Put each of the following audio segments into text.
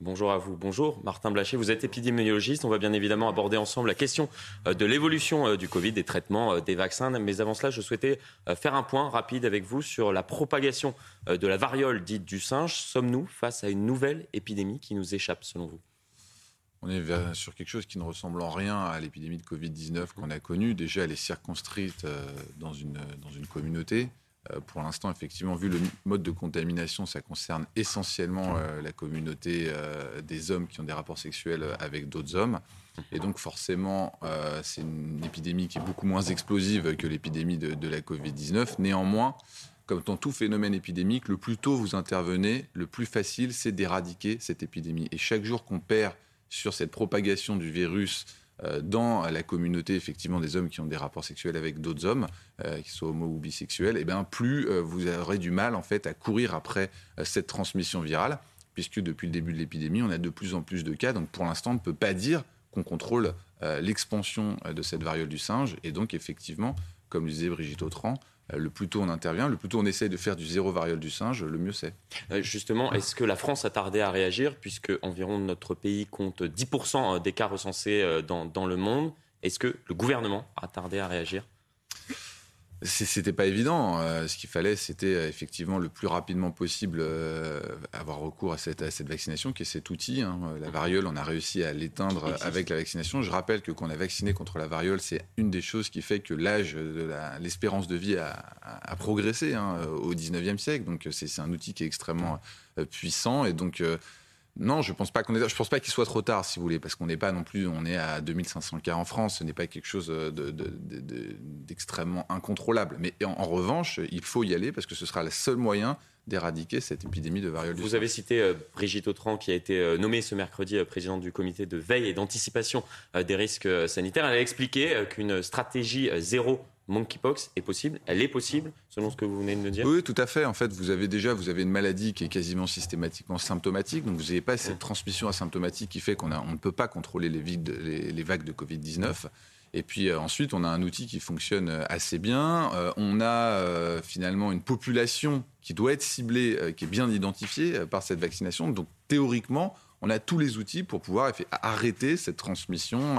Bonjour à vous. Bonjour Martin Blacher, vous êtes épidémiologiste. On va bien évidemment aborder ensemble la question euh, de l'évolution euh, du Covid, des traitements, euh, des vaccins. Mais avant cela, je souhaitais faire un point rapide avec vous sur la propagation de la variole dite du singe. Sommes-nous face à une nouvelle épidémie qui nous échappe selon vous? On est sur quelque chose qui ne ressemble en rien à l'épidémie de Covid-19 qu'on a connue. Déjà, elle est circonscrite dans une, dans une communauté. Euh, pour l'instant, effectivement, vu le mode de contamination, ça concerne essentiellement euh, la communauté euh, des hommes qui ont des rapports sexuels avec d'autres hommes. Et donc, forcément, c'est une épidémie qui est beaucoup moins explosive que l'épidémie de, de, la Covid-19. Néanmoins, comme dans tout phénomène épidémique, le plus tôt vous intervenez, le plus facile, c'est d'éradiquer cette épidémie. Et chaque jour qu'on perd sur cette propagation du virus dans la communauté effectivement des hommes qui ont des rapports sexuels avec d'autres hommes, euh, qui soient homo ou bisexuels, et eh bien plus euh, vous aurez du mal en fait à courir après cette transmission virale, puisque depuis le début de l'épidémie, on a de plus en plus de cas. Donc pour l'instant, on ne peut pas dire qu'on contrôle l'expansion de cette variole du singe, et donc effectivement, comme le disait Brigitte Autran, euh, le plus tôt on intervient, le plus tôt on essaie de faire du zéro variole du singe, le mieux c'est. Euh, justement, est-ce que la France a tardé à réagir, puisque environ notre pays compte 10% des cas recensés euh, dans le monde? Est-ce que le gouvernement a tardé à réagir? C'était pas évident. Euh, ce qu'il fallait, c'était euh, effectivement le plus rapidement possible euh, avoir recours à cette, vaccination, qui est cet outil. Hein. La variole, on a réussi à l'éteindre avec la vaccination. Je rappelle que quand on a vacciné contre la variole, c'est une des choses qui fait que l'âge, l'espérance de vie a, progressé hein, au 19e siècle. Donc c'est un outil qui est extrêmement puissant. Et donc non, je pense pas qu'on est. Je pense pas qu'il soit trop tard, si vous voulez, parce qu'on n'est pas non plus. On est à 2500 cas en France. Ce n'est pas quelque chose d'extrêmement incontrôlable. Mais en, revanche, il faut y aller parce que ce sera le seul moyen d'éradiquer cette épidémie de variole Vous avez cité euh, Brigitte Autran, qui a été euh, nommée ce mercredi euh, présidente du comité de veille et d'anticipation des risques sanitaires. Elle a expliqué qu'une stratégie zéro monkeypox est possible, elle est possible, selon ce que vous venez de me dire Oui, tout à fait. En fait, vous avez déjà vous avez une maladie qui est quasiment systématiquement symptomatique, donc vous n'avez pas cette transmission asymptomatique qui fait qu'on on ne peut pas contrôler les, les, vagues de Covid-19. Et puis euh, ensuite, on a un outil qui fonctionne euh, assez bien. Euh, on a finalement une population qui doit être ciblée, qui est bien identifiée par cette vaccination. Donc théoriquement, on a tous les outils pour pouvoir arrêter cette transmission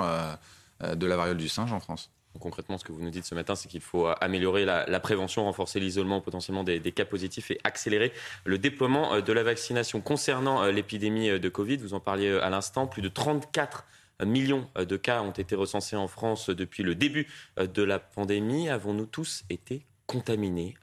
de la variole du singe en France. Concrètement, ce que vous nous dites ce matin, c'est qu'il faut améliorer la, prévention, renforcer l'isolement potentiellement des, cas positifs et accélérer le déploiement euh, de la vaccination. Concernant euh, l'épidémie euh, de Covid, vous en parliez à l'instant, plus de 34 millions de cas ont été recensés en France depuis le début de la pandémie. Avons-nous tous été contaminés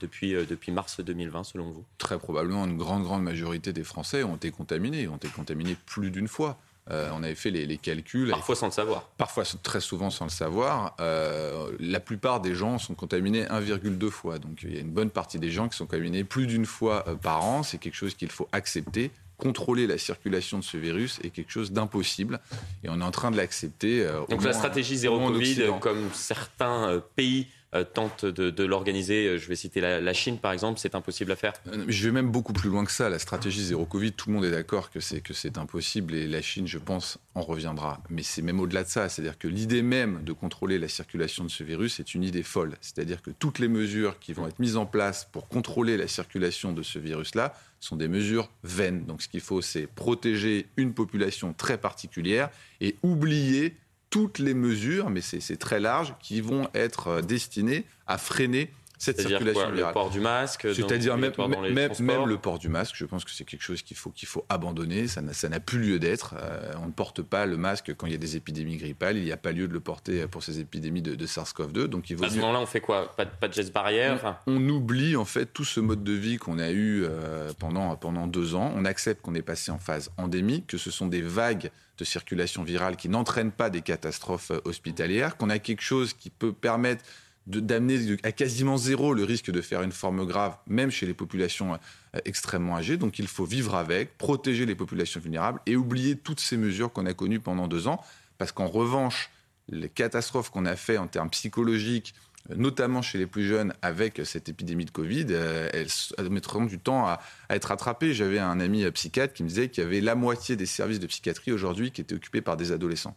depuis, depuis mars 2020, selon vous? Très probablement, une grande, grande majorité des Français ont été contaminés, ont été contaminés plus d'une fois. Euh, on avait fait les, calculs. Parfois sans le savoir. Parfois très souvent sans le savoir. Euh, la plupart des gens sont contaminés 1,2 fois. Donc il y a une bonne partie des gens qui sont contaminés plus d'une fois euh, par an. C'est quelque chose qu'il faut accepter. Contrôler la circulation de ce virus est quelque chose d'impossible. Et on est en train de l'accepter. Donc la stratégie zéro Covid, comme certains pays euh, tente de, l'organiser. Euh, je vais citer la, Chine, par exemple. C'est impossible à faire. Euh, je vais même beaucoup plus loin que ça. La stratégie zéro Covid, tout le monde est d'accord que c'est que c'est impossible et la Chine, je pense, en reviendra. Mais c'est même au-delà de ça. C'est-à-dire que l'idée même de contrôler la circulation de ce virus est une idée folle. C'est-à-dire que toutes les mesures qui vont être mises en place pour contrôler la circulation de ce virus-là sont des mesures vaines. Donc ce qu'il faut, c'est protéger une population très particulière et oublier toutes les mesures, mais c'est très large, qui vont être euh, destinées à freiner cette circulation quoi, Le port du masque C'est-à-dire même, même, même, le port du masque, je pense que c'est quelque chose qu'il faut, qu'il faut abandonner, ça n'a plus lieu d'être. Euh, on ne porte pas le masque quand il y a des épidémies grippales, il n'y a pas lieu de le porter pour ces épidémies de, SARS-CoV-2. Donc il à ce moment-là, on fait quoi? Pas, pas, de gestes barrières? On, oublie en fait tout ce mode de vie qu'on a eu euh, pendant, pendant deux ans. On accepte qu'on est passé en phase endémique, que ce sont des vagues de circulation virale qui n'entraînent pas des catastrophes euh, hospitalières, qu'on a quelque chose qui peut permettre d'amener à quasiment zéro le risque de faire une forme grave, même chez les populations euh, extrêmement âgées. Donc il faut vivre avec, protéger les populations vulnérables et oublier toutes ces mesures qu'on a connues pendant deux ans, parce qu'en revanche, les catastrophes qu'on a fait en termes psychologiques, notamment chez les plus jeunes, avec cette épidémie de Covid, euh, elles, mettront du temps à, être rattrapées. J'avais un ami euh, psychiatre qui me disait qu'il y avait la moitié des services de psychiatrie aujourd'hui qui étaient occupés par des adolescents.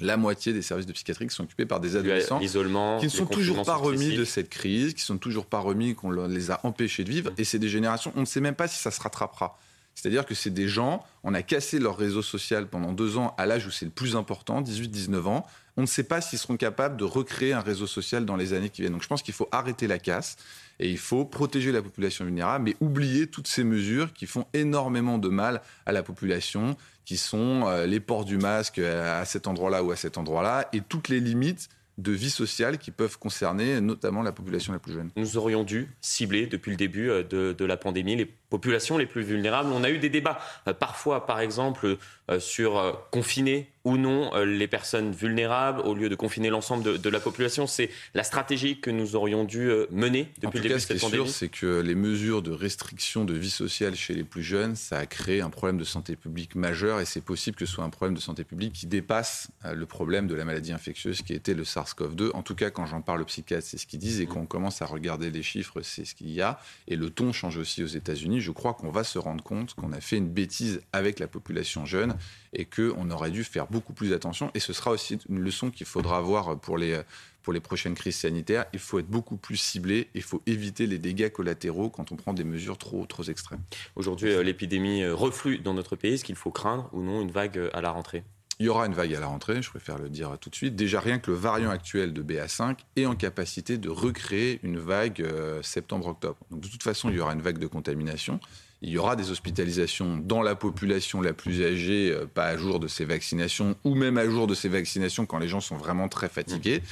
La moitié des services de psychiatrie qui sont occupés par des adolescents qui ne sont toujours pas remis de cette crise, qui sont toujours pas remis, qu'on les a empêchés de vivre. Et c'est des générations, on ne sait même pas si ça se rattrapera. C'est-à-dire que c'est des gens, on a cassé leur réseau social pendant deux ans à l'âge où c'est le plus important, 18-19 ans. On ne sait pas s'ils seront capables de recréer un réseau social dans les années qui viennent. Donc je pense qu'il faut arrêter la casse et il faut protéger la population vulnérable, mais oublier toutes ces mesures qui font énormément de mal à la population, qui sont euh, les ports du masque euh, à cet endroit-là ou à cet endroit-là, et toutes les limites de vie sociale qui peuvent concerner notamment la population la plus jeune. Nous aurions dû cibler depuis le début euh, de, de la pandémie les populations les plus vulnérables. On a eu des débats, parfois par exemple sur confiner ou non euh, les personnes vulnérables au lieu de confiner l'ensemble de, la population. C'est la stratégie que nous aurions dû euh, mener depuis le début de cette pandémie. Ce qui est sûr, c'est que les mesures de restriction de vie sociale chez les plus jeunes, ça a créé un problème de santé publique majeur et c'est possible que ce soit un problème de santé publique qui dépasse euh, le problème de la maladie infectieuse qui était le SARS-CoV-2. En tout cas, quand j'en parle aux psychiatres, c'est ce qu'ils disent et quand on commence à regarder les chiffres, c'est ce qu'il y a. Et le ton change aussi aux États-Unis. Je crois qu'on va se rendre compte qu'on a fait une bêtise avec la population jeune et qu'on aurait dû faire beaucoup plus attention. Et ce sera aussi une leçon qu'il faudra avoir pour les, pour les prochaines crises sanitaires. Il faut être beaucoup plus ciblé. Il faut éviter les dégâts collatéraux quand on prend des mesures trop, trop extrêmes. Aujourd'hui, euh, l'épidémie euh, reflue dans notre pays. Est-ce qu'il faut craindre ou non une vague euh, à la rentrée? Il y aura une vague à la rentrée, je préfère le dire tout de suite. Déjà, rien que le variant actuel de BA5 est en capacité de recréer une vague septembre-octobre. Donc, de toute façon, il y aura une vague de contamination il y aura des hospitalisations dans la population la plus âgée, euh, pas à jour de ces vaccinations, ou même à jour de ces vaccinations quand les gens sont vraiment très fatigués.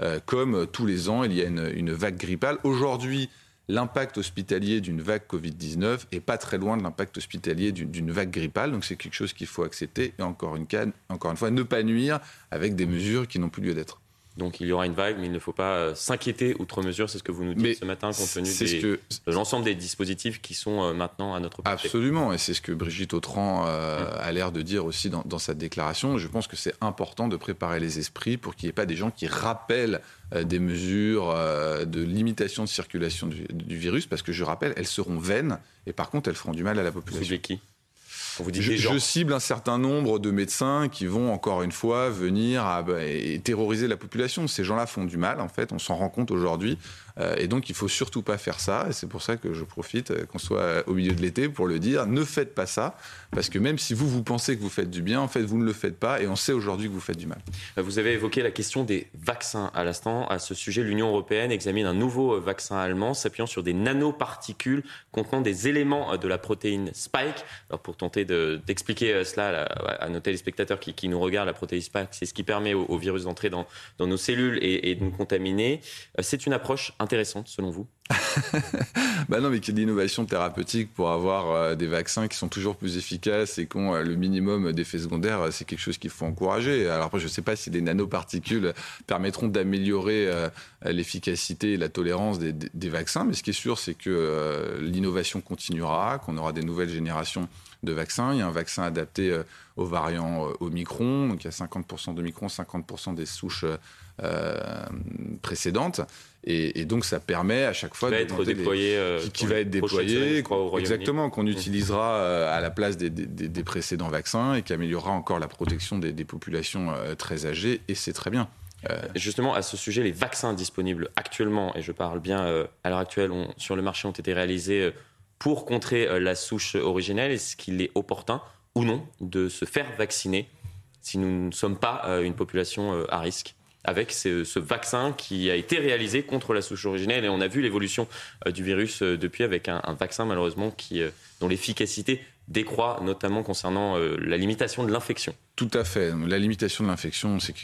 Euh, comme euh, tous les ans, il y a une, vague grippale. Aujourd'hui, l'impact hospitalier d'une vague Covid-19 est pas très loin de l'impact hospitalier d'une vague grippale. Donc c'est quelque chose qu'il faut accepter et encore une, encore une fois, ne pas nuire avec des mesures qui n'ont plus lieu d'être. Donc il y aura une vague, mais il ne faut pas euh, s'inquiéter outre mesure. C'est ce que vous nous dites ce matin, compte tenu de l'ensemble des dispositifs qui sont euh, maintenant à notre portée. Absolument, et c'est ce que Brigitte Autran euh, a l'air de dire aussi dans, sa déclaration. Je pense que c'est important de préparer les esprits pour qu'il n'y ait pas des gens qui rappellent des mesures de limitation de circulation du, du, virus, parce que je rappelle, elles seront vaines, et par contre, elles feront du mal à la population. Vous qui? Je, cible un certain nombre de médecins qui vont encore une fois venir bah, et terroriser la population. Ces gens-là font du mal, en fait. On s'en rend compte aujourd'hui. Euh, et donc, il faut surtout pas faire ça. Et c'est pour ça que je profite euh, qu'on soit au milieu de l'été pour le dire. Ne faites pas ça. Parce que même si vous, vous pensez que vous faites du bien, en fait, vous ne le faites pas. Et on sait aujourd'hui que vous faites du mal. Vous avez évoqué la question des vaccins à l'instant. À ce sujet, l'Union européenne examine un nouveau vaccin allemand s'appuyant sur des nanoparticules contenant des éléments de la protéine Spike. Alors, pour tenter d'expliquer cela à, nos téléspectateurs qui, nous regardent, la protéine Spike, c'est ce qui permet au, virus d'entrer dans, nos cellules et, de nous contaminer. Euh, c'est une approche intéressante selon vous bah non, mais qu'il y ait de l'innovation thérapeutique pour avoir euh, des vaccins qui sont toujours plus efficaces et qui ont euh, le minimum d'effets secondaires, euh, c'est quelque chose qu'il faut encourager. Alors après, je ne sais pas si les nanoparticules permettront d'améliorer l'efficacité et la tolérance des, des, vaccins, mais ce qui est sûr, c'est que l'innovation continuera, qu'on aura des nouvelles générations de vaccins. Il y a un vaccin adapté aux variants Omicron, donc il y a 50% d'Omicron, 50% des souches précédentes. Et, donc ça permet à chaque fois qui va être déployé, euh, qui, va être déployé, exactement, qu'on utilisera euh, à la place des, précédents vaccins et qui améliorera encore la protection des, populations euh, très âgées. Et c'est très bien. Justement, à ce sujet, les vaccins disponibles actuellement, et je parle bien à l'heure actuelle, sur le marché ont été réalisés pour contrer la souche originelle. Est-ce qu'il est opportun ou non de se faire vacciner si nous ne sommes pas une population à risque? Avec ce, vaccin qui a été réalisé contre la souche originelle. Et on a vu l'évolution euh, du virus euh, depuis avec un, vaccin malheureusement qui, euh, dont l'efficacité décroît, notamment concernant la limitation de l'infection. Tout à fait. La limitation de l'infection, c'est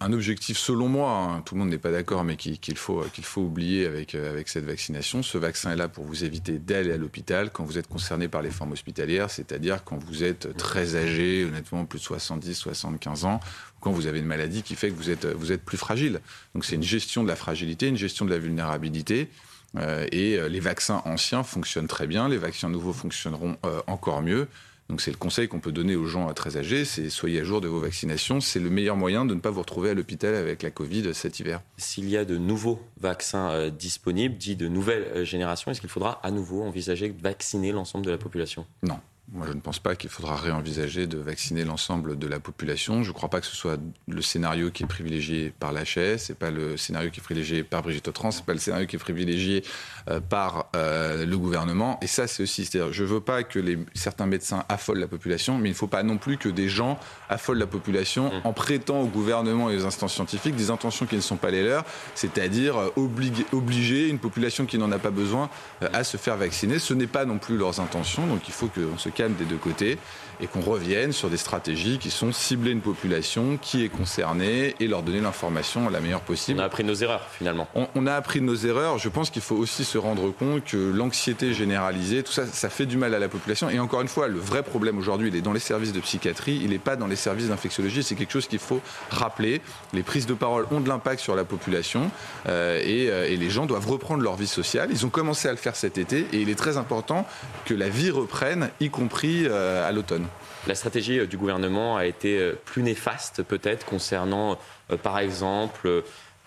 un objectif, selon moi, hein, tout le monde n'est pas d'accord, mais qu'il faut, qu'il faut oublier avec, avec cette vaccination. Ce vaccin est là pour vous éviter d'aller à l'hôpital quand vous êtes concerné par les formes hospitalières, c'est-à-dire quand vous êtes très âgé, honnêtement plus de 70, 75 ans, quand vous avez une maladie qui fait que vous êtes, vous êtes plus fragile. Donc c'est une gestion de la fragilité, une gestion de la vulnérabilité. Euh, et euh, les vaccins anciens fonctionnent très bien, les vaccins nouveaux fonctionneront euh, encore mieux. Donc c'est le conseil qu'on peut donner aux gens très âgés, c'est soyez à jour de vos vaccinations. C'est le meilleur moyen de ne pas vous retrouver à l'hôpital avec la Covid cet hiver. S'il y a de nouveaux vaccins euh, disponibles, dits de nouvelle génération, est-ce qu'il faudra à nouveau envisager de vacciner l'ensemble de la population? Non. Moi, je ne pense pas qu'il faudra réenvisager de vacciner l'ensemble de la population. Je ne crois pas que ce soit le scénario qui est privilégié par l'HS, c'est pas le scénario qui est privilégié par Brigitte Autran, c'est pas le scénario qui est privilégié euh, par euh, le gouvernement. Et ça, c'est aussi, c'est-à-dire, je veux pas que les, certains médecins affolent la population, mais il ne faut pas non plus que des gens affolent la population mmh. en prêtant au gouvernement et aux instances scientifiques des intentions qui ne sont pas les leurs, c'est-à-dire euh, obliger, obliger une population qui n'en a pas besoin à se faire vacciner. Ce n'est pas non plus leurs intentions, donc il faut qu'on se calme des deux côtés et qu'on revienne sur des stratégies qui sont cibler une population qui est concernée et leur donner l'information la meilleure possible. On a appris nos erreurs finalement. On, a appris nos erreurs. Je pense qu'il faut aussi se rendre compte que l'anxiété généralisée, tout ça, ça fait du mal à la population. Et encore une fois, le vrai problème aujourd'hui, il est dans les services de psychiatrie, il n'est pas dans les services d'infectiologie. C'est quelque chose qu'il faut rappeler. Les prises de parole ont de l'impact sur la population euh, et, euh, et les gens doivent reprendre leur vie sociale. Ils ont commencé à le faire cet été et il est très important que la vie reprenne, y compris euh, à l'automne. La stratégie euh, du gouvernement a été euh, plus néfaste peut-être concernant par exemple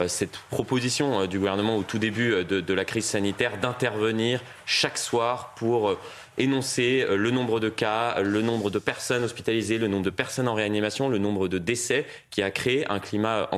cette proposition du gouvernement au tout début de, la crise sanitaire d'intervenir chaque soir pour énoncer euh, le nombre de cas, le nombre de personnes hospitalisées, le nombre de personnes en réanimation, le nombre de décès qui a créé un climat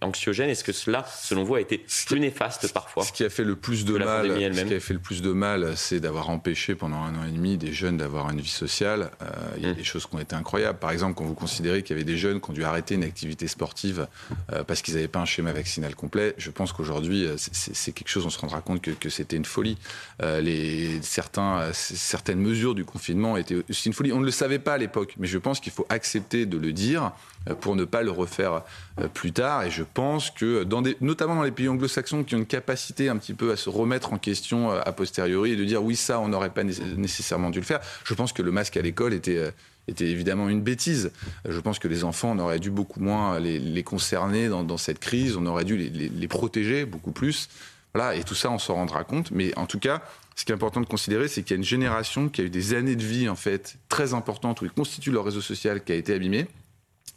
anxiogène. Est-ce que cela, selon vous, a été plus néfaste parfois Ce qui a fait le plus de mal, ce qui a fait le plus de mal, c'est d'avoir empêché pendant un an et demi des jeunes d'avoir une vie sociale. Euh, il y a mmh. des choses qui ont été incroyables. Par exemple, quand vous considérez qu'il y avait des jeunes qui ont dû arrêter une activité sportive euh, parce qu'ils n'avaient pas un schéma vaccinal complet, je pense qu'aujourd'hui, c'est quelque chose, on se rendra compte que, que c'était une folie. les, certains, certains certaines mesures du confinement étaient une folie. On ne le savait pas à l'époque, mais je pense qu'il faut accepter de le dire euh, pour ne pas le refaire euh, plus tard. Et je pense que, notamment dans les pays anglo-saxons qui ont une capacité un petit peu à se remettre en question euh, a posteriori et de dire oui, ça, on n'aurait pas nécessairement dû le faire, je pense que le masque à l'école était évidemment une bêtise. Je pense que les enfants, on aurait dû beaucoup moins les, concerner dans, cette crise, on aurait dû les protéger beaucoup plus. Voilà, et tout ça, on s'en rendra compte. Mais en tout cas, ce qui est important de considérer, c'est qu'il y a une génération qui a eu des années de vie en fait très importantes où ils constituent leur réseau social qui a été abîmé.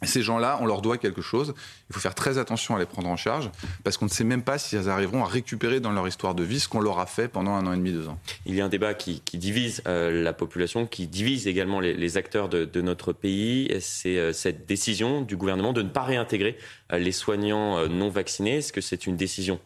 Ces gens-là, on leur doit quelque chose. Il faut faire très attention à les prendre en charge parce qu'on ne sait même pas si elles arriveront à récupérer dans leur histoire de vie ce qu'on leur a fait pendant un an et demi, deux ans. Il y a un débat qui, divise euh, la population, qui divise également les, acteurs de, notre pays. C'est euh, cette décision du gouvernement de ne pas réintégrer euh, les soignants non vaccinés. Est-ce que c'est une décision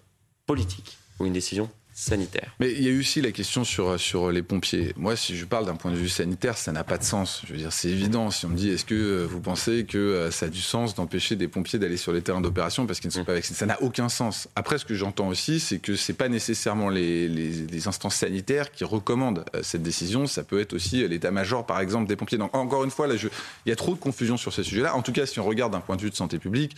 politique? Ou une décision sanitaire. Mais il y a eu aussi la question sur, sur les pompiers. Moi, si je parle d'un point de vue sanitaire, ça n'a pas de sens. Je veux dire, c'est évident. Si on me dit, est-ce que euh, vous pensez que euh, ça a du sens d'empêcher des pompiers d'aller sur les terrains d'opération parce qu'ils ne sont mmh. pas vaccinés? Ça n'a aucun sens. Après, ce que j'entends aussi, c'est que c'est pas nécessairement les, les, instances sanitaires qui recommandent euh, cette décision. Ça peut être aussi l'état-major, par exemple, des pompiers. Donc, encore une fois, là, je... il y a trop de confusion sur ce sujet-là. En tout cas, si on regarde d'un point de vue de santé publique,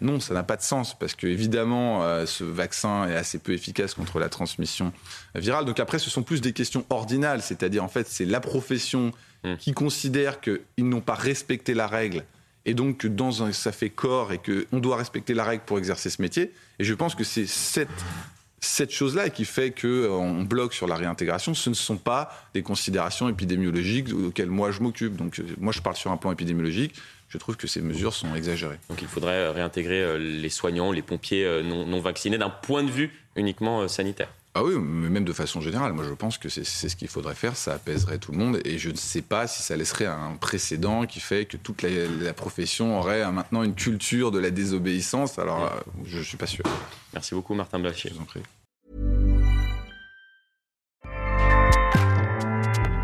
non, ça n'a pas de sens parce que évidemment, euh, ce vaccin est assez peu efficace contre la transmission virale. Donc après, ce sont plus des questions ordinales, c'est-à-dire en fait, c'est la profession hmm. qui considère qu'ils n'ont pas respecté la règle et donc que dans un, ça fait corps et qu'on doit respecter la règle pour exercer ce métier. Et je pense que c'est cette cette chose-là qui fait qu'on euh, bloque sur la réintégration, ce ne sont pas des considérations épidémiologiques auxquelles moi je m'occupe. Donc euh, moi je parle sur un plan épidémiologique je trouve que ces mesures sont exagérées. Donc il faudrait euh, réintégrer les soignants, les pompiers non, vaccinés d'un point de vue uniquement sanitaire. Ah oui, mais même de façon générale, moi je pense que c'est ce qu'il faudrait faire, ça apaiserait tout le monde et je ne sais pas si ça laisserait un précédent qui fait que toute la, profession aurait maintenant une culture de la désobéissance, alors je ne suis pas sûr. Merci beaucoup Martin Blachier. Je vous en prie.